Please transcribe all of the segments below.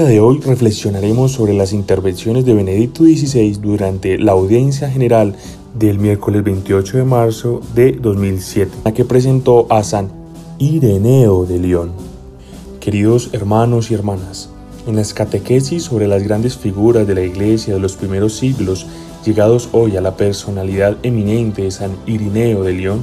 Día de hoy reflexionaremos sobre las intervenciones de Benedicto XVI durante la audiencia general del miércoles 28 de marzo de 2007, la que presentó a San Ireneo de León. Queridos hermanos y hermanas, en las catequesis sobre las grandes figuras de la Iglesia de los primeros siglos, llegados hoy a la personalidad eminente de San Ireneo de León,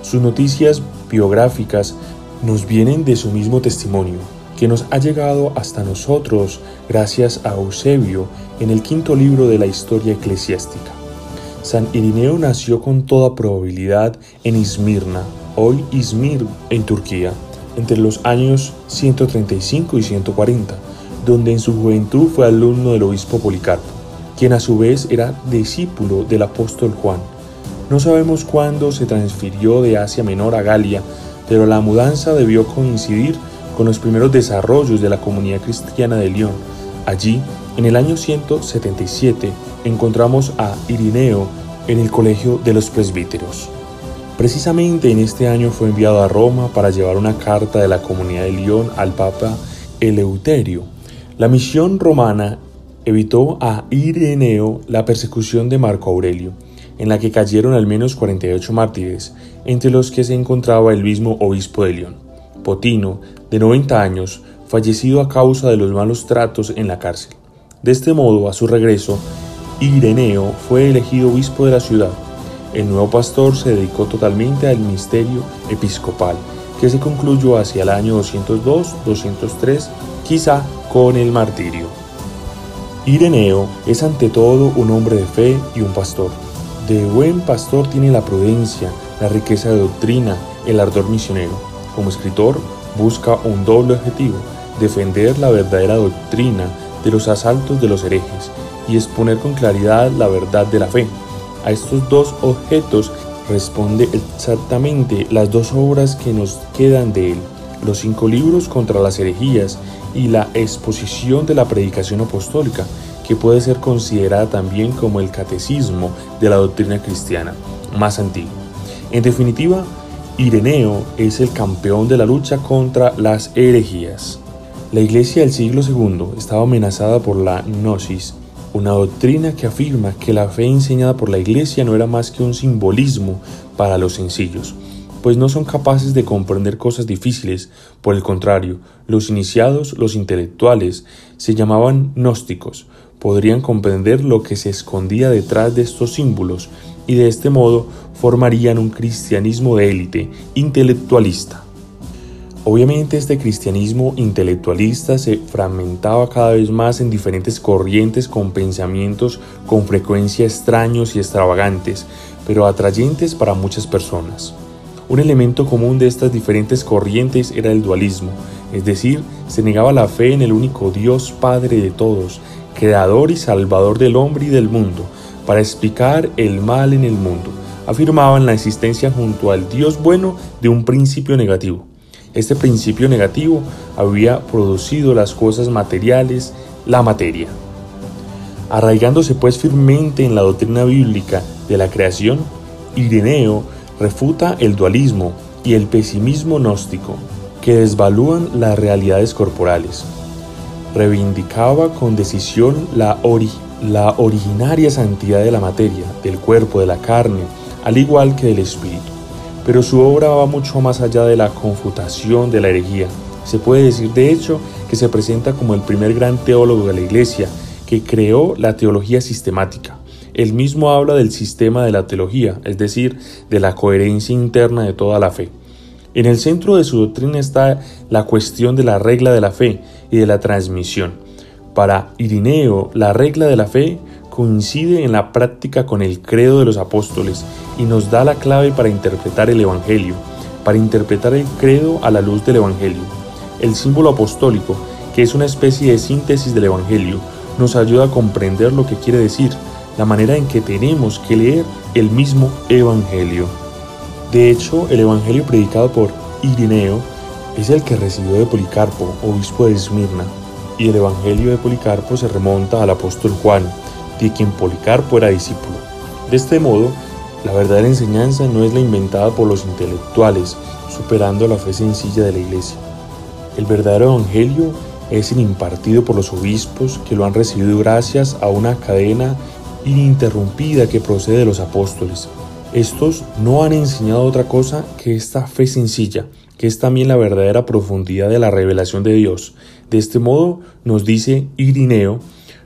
sus noticias biográficas nos vienen de su mismo testimonio, que nos ha llegado hasta nosotros gracias a Eusebio en el quinto libro de la historia eclesiástica. San Irineo nació con toda probabilidad en Izmirna, hoy Izmir, en Turquía, entre los años 135 y 140, donde en su juventud fue alumno del obispo Policarpo, quien a su vez era discípulo del apóstol Juan. No sabemos cuándo se transfirió de Asia Menor a Galia, pero la mudanza debió coincidir con los primeros desarrollos de la comunidad cristiana de León. Allí, en el año 177, encontramos a Irineo en el colegio de los presbíteros. Precisamente en este año fue enviado a Roma para llevar una carta de la comunidad de León al Papa Eleuterio. La misión romana evitó a Ireneo la persecución de Marco Aurelio, en la que cayeron al menos 48 mártires, entre los que se encontraba el mismo obispo de León. Potino, de 90 años, fallecido a causa de los malos tratos en la cárcel. De este modo, a su regreso, Ireneo fue elegido obispo de la ciudad. El nuevo pastor se dedicó totalmente al ministerio episcopal, que se concluyó hacia el año 202-203, quizá con el martirio. Ireneo es ante todo un hombre de fe y un pastor. De buen pastor tiene la prudencia, la riqueza de doctrina, el ardor misionero como escritor, busca un doble objetivo, defender la verdadera doctrina de los asaltos de los herejes y exponer con claridad la verdad de la fe. A estos dos objetos responde exactamente las dos obras que nos quedan de él, los cinco libros contra las herejías y la exposición de la predicación apostólica, que puede ser considerada también como el catecismo de la doctrina cristiana más antiguo. En definitiva, Ireneo es el campeón de la lucha contra las herejías. La iglesia del siglo II estaba amenazada por la gnosis, una doctrina que afirma que la fe enseñada por la iglesia no era más que un simbolismo para los sencillos, pues no son capaces de comprender cosas difíciles. Por el contrario, los iniciados, los intelectuales, se llamaban gnósticos, podrían comprender lo que se escondía detrás de estos símbolos y de este modo formarían un cristianismo de élite, intelectualista. Obviamente este cristianismo intelectualista se fragmentaba cada vez más en diferentes corrientes con pensamientos con frecuencia extraños y extravagantes, pero atrayentes para muchas personas. Un elemento común de estas diferentes corrientes era el dualismo, es decir, se negaba la fe en el único Dios Padre de todos, creador y salvador del hombre y del mundo, para explicar el mal en el mundo. Afirmaban la existencia junto al Dios bueno de un principio negativo. Este principio negativo había producido las cosas materiales, la materia. Arraigándose pues firmemente en la doctrina bíblica de la creación, Ireneo refuta el dualismo y el pesimismo gnóstico, que desvalúan las realidades corporales. Reivindicaba con decisión la origen la originaria santidad de la materia, del cuerpo, de la carne, al igual que del espíritu. Pero su obra va mucho más allá de la confutación de la herejía. Se puede decir, de hecho, que se presenta como el primer gran teólogo de la Iglesia, que creó la teología sistemática. Él mismo habla del sistema de la teología, es decir, de la coherencia interna de toda la fe. En el centro de su doctrina está la cuestión de la regla de la fe y de la transmisión. Para Irineo, la regla de la fe coincide en la práctica con el credo de los apóstoles y nos da la clave para interpretar el Evangelio, para interpretar el credo a la luz del Evangelio. El símbolo apostólico, que es una especie de síntesis del Evangelio, nos ayuda a comprender lo que quiere decir, la manera en que tenemos que leer el mismo Evangelio. De hecho, el Evangelio predicado por Irineo es el que recibió de Policarpo, obispo de Esmirna, y el Evangelio de Policarpo se remonta al apóstol Juan, de quien Policarpo era discípulo. De este modo, la verdadera enseñanza no es la inventada por los intelectuales, superando la fe sencilla de la iglesia. El verdadero Evangelio es el impartido por los obispos que lo han recibido gracias a una cadena ininterrumpida que procede de los apóstoles. Estos no han enseñado otra cosa que esta fe sencilla, que es también la verdadera profundidad de la revelación de Dios. De este modo, nos dice Irineo,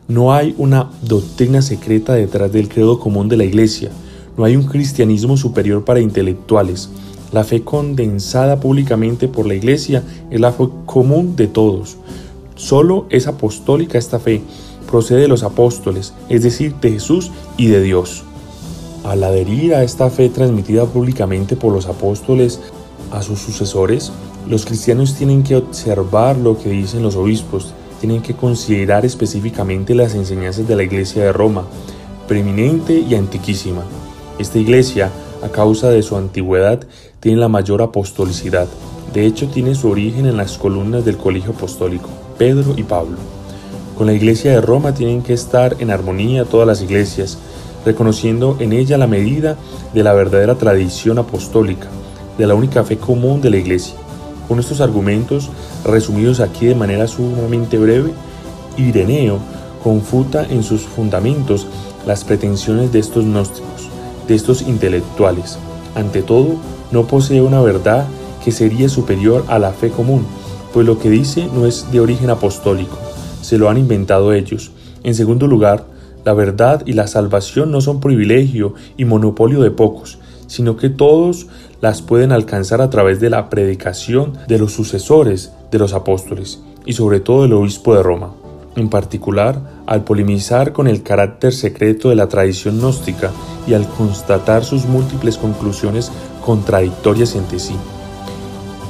no hay una doctrina secreta detrás del credo común de la Iglesia, no hay un cristianismo superior para intelectuales. La fe condensada públicamente por la Iglesia es la fe común de todos. Solo es apostólica esta fe, procede de los apóstoles, es decir, de Jesús y de Dios. Al adherir a esta fe transmitida públicamente por los apóstoles a sus sucesores, los cristianos tienen que observar lo que dicen los obispos, tienen que considerar específicamente las enseñanzas de la Iglesia de Roma, preeminente y antiquísima. Esta iglesia, a causa de su antigüedad, tiene la mayor apostolicidad. De hecho, tiene su origen en las columnas del colegio apostólico, Pedro y Pablo. Con la iglesia de Roma tienen que estar en armonía todas las iglesias, reconociendo en ella la medida de la verdadera tradición apostólica, de la única fe común de la Iglesia. Con estos argumentos, resumidos aquí de manera sumamente breve, Ireneo confuta en sus fundamentos las pretensiones de estos gnósticos, de estos intelectuales. Ante todo, no posee una verdad que sería superior a la fe común, pues lo que dice no es de origen apostólico, se lo han inventado ellos. En segundo lugar, la verdad y la salvación no son privilegio y monopolio de pocos, sino que todos las pueden alcanzar a través de la predicación de los sucesores de los apóstoles y sobre todo del obispo de Roma. En particular, al polemizar con el carácter secreto de la tradición gnóstica y al constatar sus múltiples conclusiones contradictorias entre sí.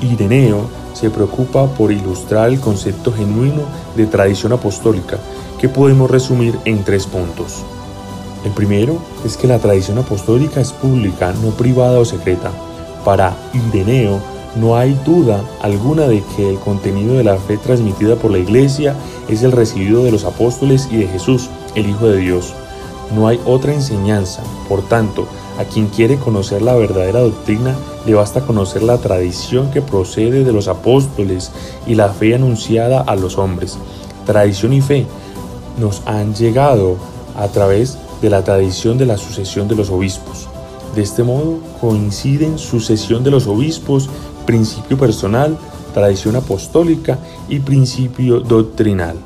Ireneo se preocupa por ilustrar el concepto genuino de tradición apostólica que podemos resumir en tres puntos. El primero es que la tradición apostólica es pública, no privada o secreta. Para Ireneo, no hay duda alguna de que el contenido de la fe transmitida por la Iglesia es el recibido de los apóstoles y de Jesús, el Hijo de Dios. No hay otra enseñanza. Por tanto, a quien quiere conocer la verdadera doctrina, le basta conocer la tradición que procede de los apóstoles y la fe anunciada a los hombres. Tradición y fe nos han llegado a través de la tradición de la sucesión de los obispos. De este modo coinciden sucesión de los obispos, principio personal, tradición apostólica y principio doctrinal.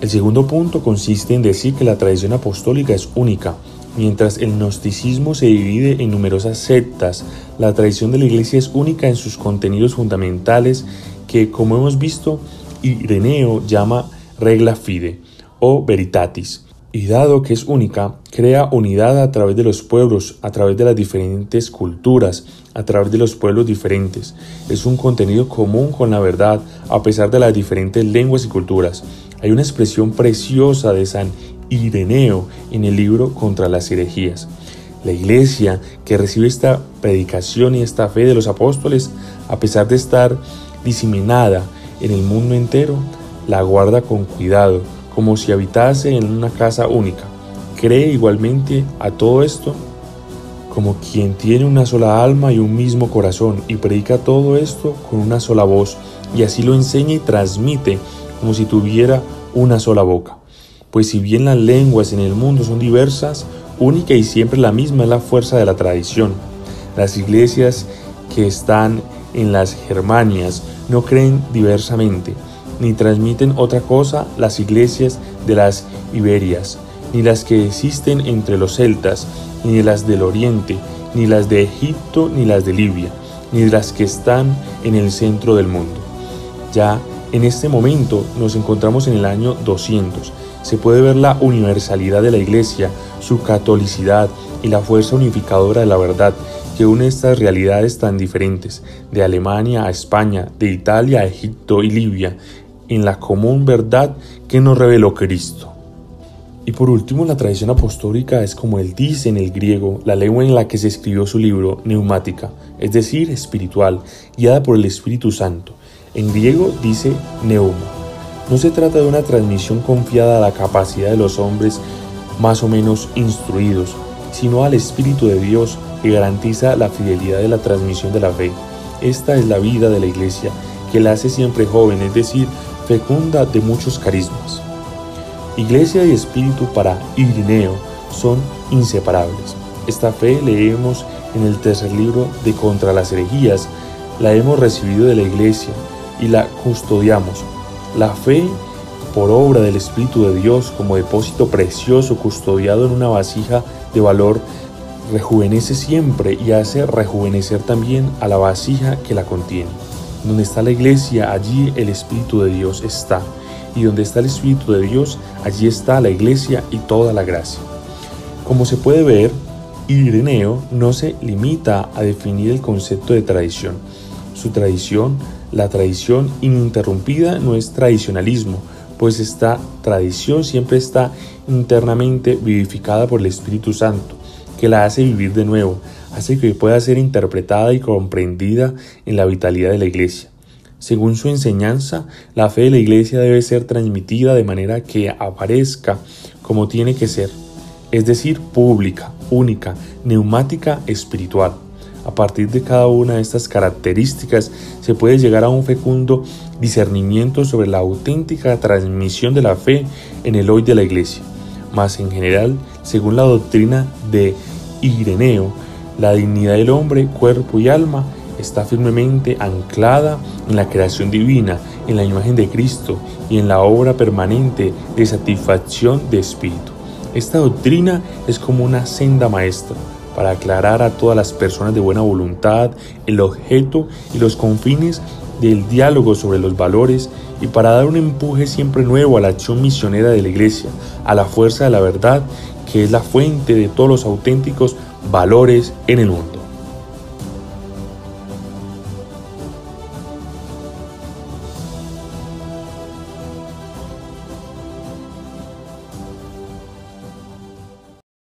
El segundo punto consiste en decir que la tradición apostólica es única. Mientras el gnosticismo se divide en numerosas sectas, la tradición de la Iglesia es única en sus contenidos fundamentales que, como hemos visto, Ireneo llama regla fide o veritatis. Y dado que es única, crea unidad a través de los pueblos, a través de las diferentes culturas, a través de los pueblos diferentes. Es un contenido común con la verdad, a pesar de las diferentes lenguas y culturas. Hay una expresión preciosa de San Ireneo en el libro Contra las herejías. La iglesia que recibe esta predicación y esta fe de los apóstoles, a pesar de estar diseminada en el mundo entero, la guarda con cuidado, como si habitase en una casa única. Cree igualmente a todo esto como quien tiene una sola alma y un mismo corazón y predica todo esto con una sola voz y así lo enseña y transmite como si tuviera una sola boca. Pues si bien las lenguas en el mundo son diversas, única y siempre la misma es la fuerza de la tradición. Las iglesias que están en las Germanias no creen diversamente, ni transmiten otra cosa las iglesias de las Iberias, ni las que existen entre los celtas, ni las del oriente, ni las de Egipto, ni las de Libia, ni las que están en el centro del mundo. Ya en este momento nos encontramos en el año 200. Se puede ver la universalidad de la Iglesia, su catolicidad y la fuerza unificadora de la verdad que une estas realidades tan diferentes, de Alemania a España, de Italia a Egipto y Libia, en la común verdad que nos reveló Cristo. Y por último, la tradición apostólica es como él dice en el griego, la lengua en la que se escribió su libro, neumática, es decir, espiritual, guiada por el Espíritu Santo. En griego dice neuma. No se trata de una transmisión confiada a la capacidad de los hombres más o menos instruidos, sino al Espíritu de Dios que garantiza la fidelidad de la transmisión de la fe. Esta es la vida de la Iglesia, que la hace siempre joven, es decir, fecunda de muchos carismas. Iglesia y espíritu para Irineo son inseparables. Esta fe leemos en el tercer libro de Contra las herejías, la hemos recibido de la iglesia y la custodiamos. La fe por obra del Espíritu de Dios como depósito precioso custodiado en una vasija de valor, rejuvenece siempre y hace rejuvenecer también a la vasija que la contiene. Donde está la iglesia, allí el Espíritu de Dios está. Y donde está el Espíritu de Dios, allí está la iglesia y toda la gracia. Como se puede ver, Ireneo no se limita a definir el concepto de tradición. Su tradición, la tradición ininterrumpida, no es tradicionalismo, pues esta tradición siempre está internamente vivificada por el Espíritu Santo, que la hace vivir de nuevo, hace que pueda ser interpretada y comprendida en la vitalidad de la Iglesia. Según su enseñanza, la fe de la Iglesia debe ser transmitida de manera que aparezca como tiene que ser, es decir, pública, única, neumática, espiritual. A partir de cada una de estas características se puede llegar a un fecundo discernimiento sobre la auténtica transmisión de la fe en el hoy de la Iglesia. Más en general, según la doctrina de Ireneo, la dignidad del hombre, cuerpo y alma está firmemente anclada en la creación divina, en la imagen de Cristo y en la obra permanente de satisfacción de espíritu. Esta doctrina es como una senda maestra para aclarar a todas las personas de buena voluntad el objeto y los confines del diálogo sobre los valores y para dar un empuje siempre nuevo a la acción misionera de la Iglesia, a la fuerza de la verdad que es la fuente de todos los auténticos valores en el mundo.